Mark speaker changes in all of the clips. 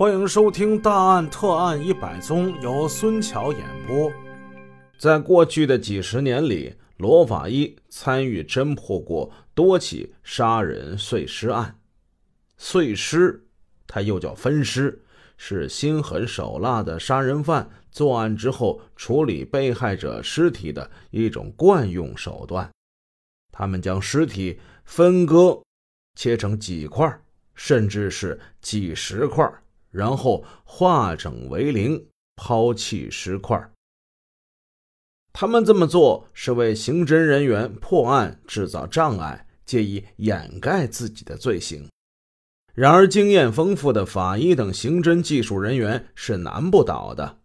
Speaker 1: 欢迎收听《大案特案一百宗》，由孙桥演播。
Speaker 2: 在过去的几十年里，罗法医参与侦破过多起杀人碎尸案。碎尸，它又叫分尸，是心狠手辣的杀人犯作案之后处理被害者尸体的一种惯用手段。他们将尸体分割，切成几块，甚至是几十块。然后化整为零，抛弃尸块。他们这么做是为刑侦人员破案制造障碍，借以掩盖自己的罪行。然而，经验丰富的法医等刑侦技术人员是难不倒的。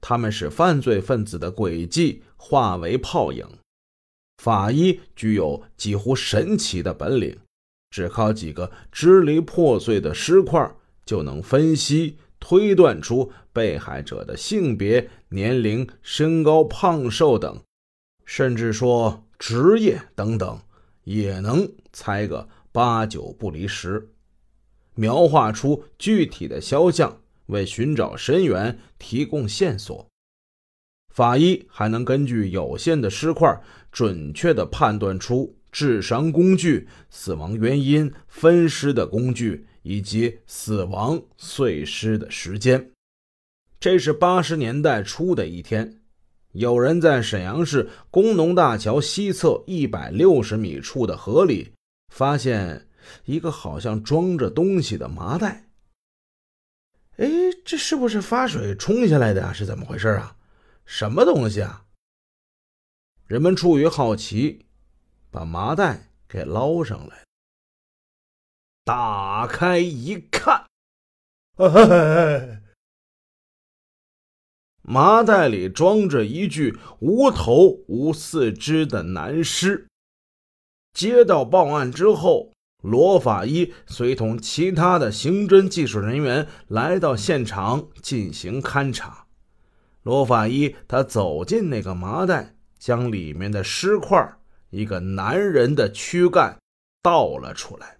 Speaker 2: 他们使犯罪分子的诡计化为泡影。法医具有几乎神奇的本领，只靠几个支离破碎的尸块。就能分析推断出被害者的性别、年龄、身高、胖瘦等，甚至说职业等等，也能猜个八九不离十，描画出具体的肖像，为寻找深源提供线索。法医还能根据有限的尸块，准确地判断出致伤工具、死亡原因、分尸的工具。以及死亡碎尸的时间。这是八十年代初的一天，有人在沈阳市工农大桥西侧一百六十米处的河里发现一个好像装着东西的麻袋。哎，这是不是发水冲下来的啊？是怎么回事啊？什么东西啊？人们出于好奇，把麻袋给捞上来。打开一看，麻袋里装着一具无头无四肢的男尸。接到报案之后，罗法医随同其他的刑侦技术人员来到现场进行勘查。罗法医他走进那个麻袋，将里面的尸块，一个男人的躯干倒了出来。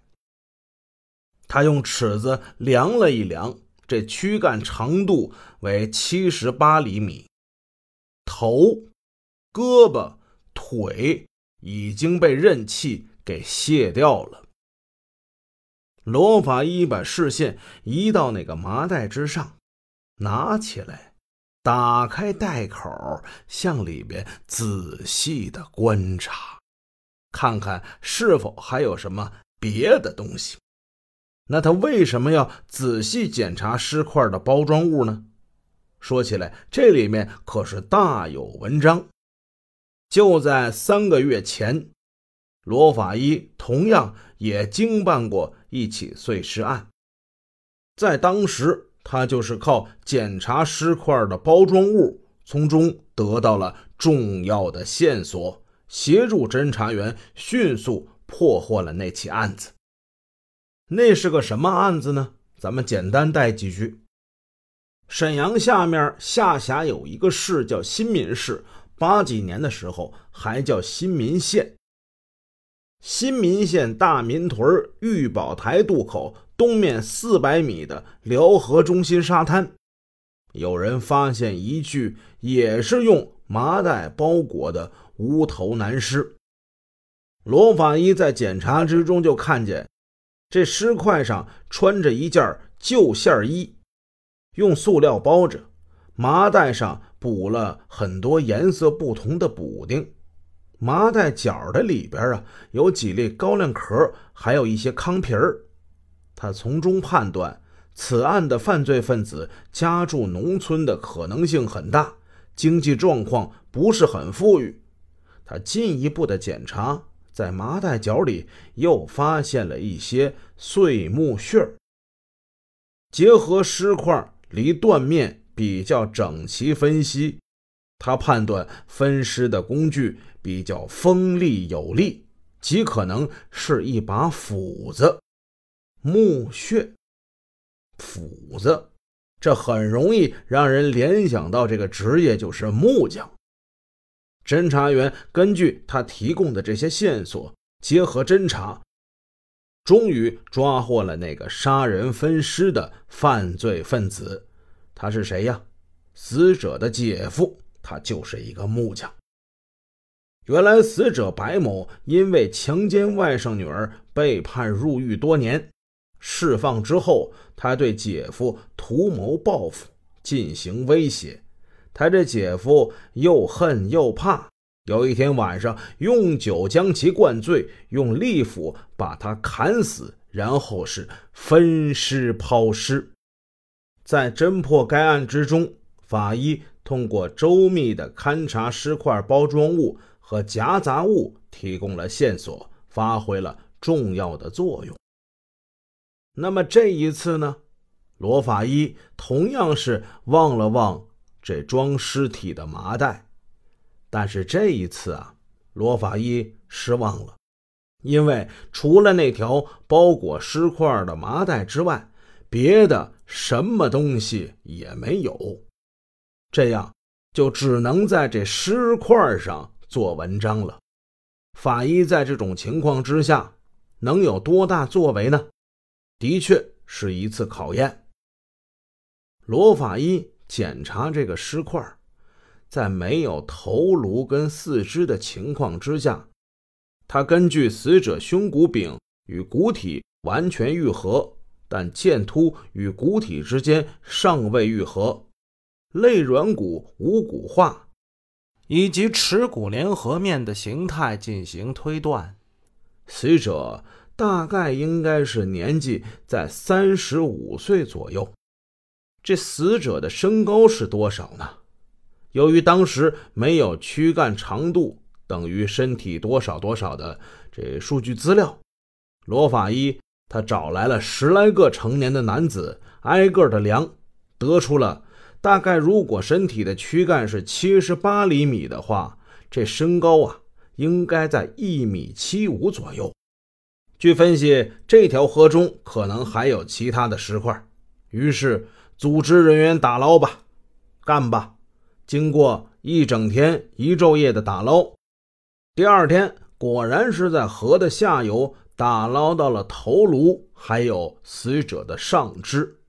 Speaker 2: 他用尺子量了一量，这躯干长度为七十八厘米，头、胳膊、腿已经被刃器给卸掉了。罗法医把视线移到那个麻袋之上，拿起来，打开袋口，向里边仔细的观察，看看是否还有什么别的东西。那他为什么要仔细检查尸块的包装物呢？说起来，这里面可是大有文章。就在三个月前，罗法医同样也经办过一起碎尸案，在当时，他就是靠检查尸块的包装物，从中得到了重要的线索，协助侦查员迅速破获了那起案子。那是个什么案子呢？咱们简单带几句。沈阳下面下辖有一个市叫新民市，八几年的时候还叫新民县。新民县大民屯玉宝台渡口东面四百米的辽河中心沙滩，有人发现一具也是用麻袋包裹的无头男尸。罗法医在检查之中就看见。这尸块上穿着一件旧线衣，用塑料包着，麻袋上补了很多颜色不同的补丁。麻袋角的里边啊，有几粒高粱壳，还有一些糠皮儿。他从中判断，此案的犯罪分子家住农村的可能性很大，经济状况不是很富裕。他进一步的检查。在麻袋角里又发现了一些碎木屑结合尸块离断面比较整齐分析，他判断分尸的工具比较锋利有力，极可能是一把斧子。木屑、斧子，这很容易让人联想到这个职业就是木匠。侦查员根据他提供的这些线索，结合侦查，终于抓获了那个杀人分尸的犯罪分子。他是谁呀？死者的姐夫，他就是一个木匠。原来，死者白某因为强奸外甥女儿被判入狱多年，释放之后，他对姐夫图谋报复，进行威胁。他这姐夫又恨又怕，有一天晚上用酒将其灌醉，用利斧把他砍死，然后是分尸抛尸。在侦破该案之中，法医通过周密的勘查尸块包装物。和夹杂物提供了线索，发挥了重要的作用。那么这一次呢？罗法医同样是望了望这装尸体的麻袋，但是这一次啊，罗法医失望了，因为除了那条包裹尸块的麻袋之外，别的什么东西也没有。这样就只能在这尸块上。做文章了，法医在这种情况之下能有多大作为呢？的确是一次考验。罗法医检查这个尸块，在没有头颅跟四肢的情况之下，他根据死者胸骨柄与骨体完全愈合，但剑突与骨体之间尚未愈合，肋软骨无骨化。以及耻骨联合面的形态进行推断，死者大概应该是年纪在三十五岁左右。这死者的身高是多少呢？由于当时没有躯干长度等于身体多少多少的这数据资料，罗法医他找来了十来个成年的男子，挨个的量，得出了。大概如果身体的躯干是七十八厘米的话，这身高啊应该在一米七五左右。据分析，这条河中可能还有其他的石块，于是组织人员打捞吧，干吧。经过一整天一昼夜的打捞，第二天果然是在河的下游打捞到了头颅，还有死者的上肢。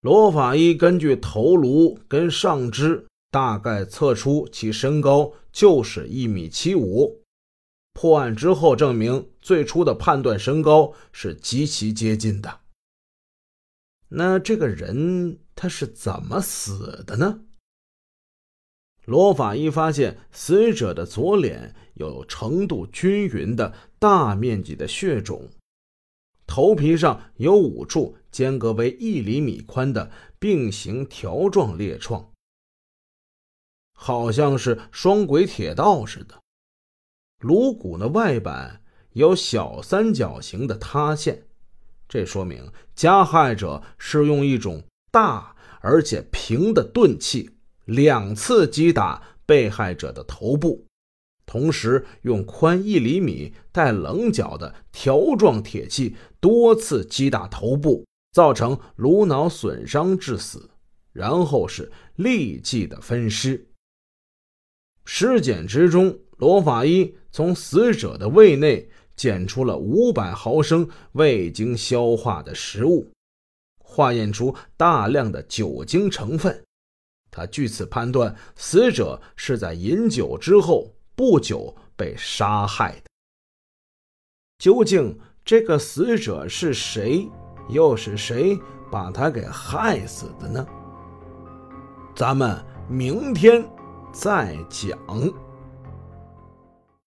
Speaker 2: 罗法医根据头颅跟上肢大概测出其身高就是一米七五。破案之后证明，最初的判断身高是极其接近的。那这个人他是怎么死的呢？罗法医发现死者的左脸有程度均匀的大面积的血肿。头皮上有五处间隔为一厘米宽的并行条状裂创，好像是双轨铁道似的。颅骨的外板有小三角形的塌陷，这说明加害者是用一种大而且平的钝器两次击打被害者的头部。同时，用宽一厘米、带棱角的条状铁器多次击打头部，造成颅脑损伤致死，然后是立即的分尸。尸检之中，罗法医从死者的胃内检出了五百毫升未经消化的食物，化验出大量的酒精成分。他据此判断，死者是在饮酒之后。不久被杀害的，究竟这个死者是谁？又是谁把他给害死的呢？咱们明天再讲。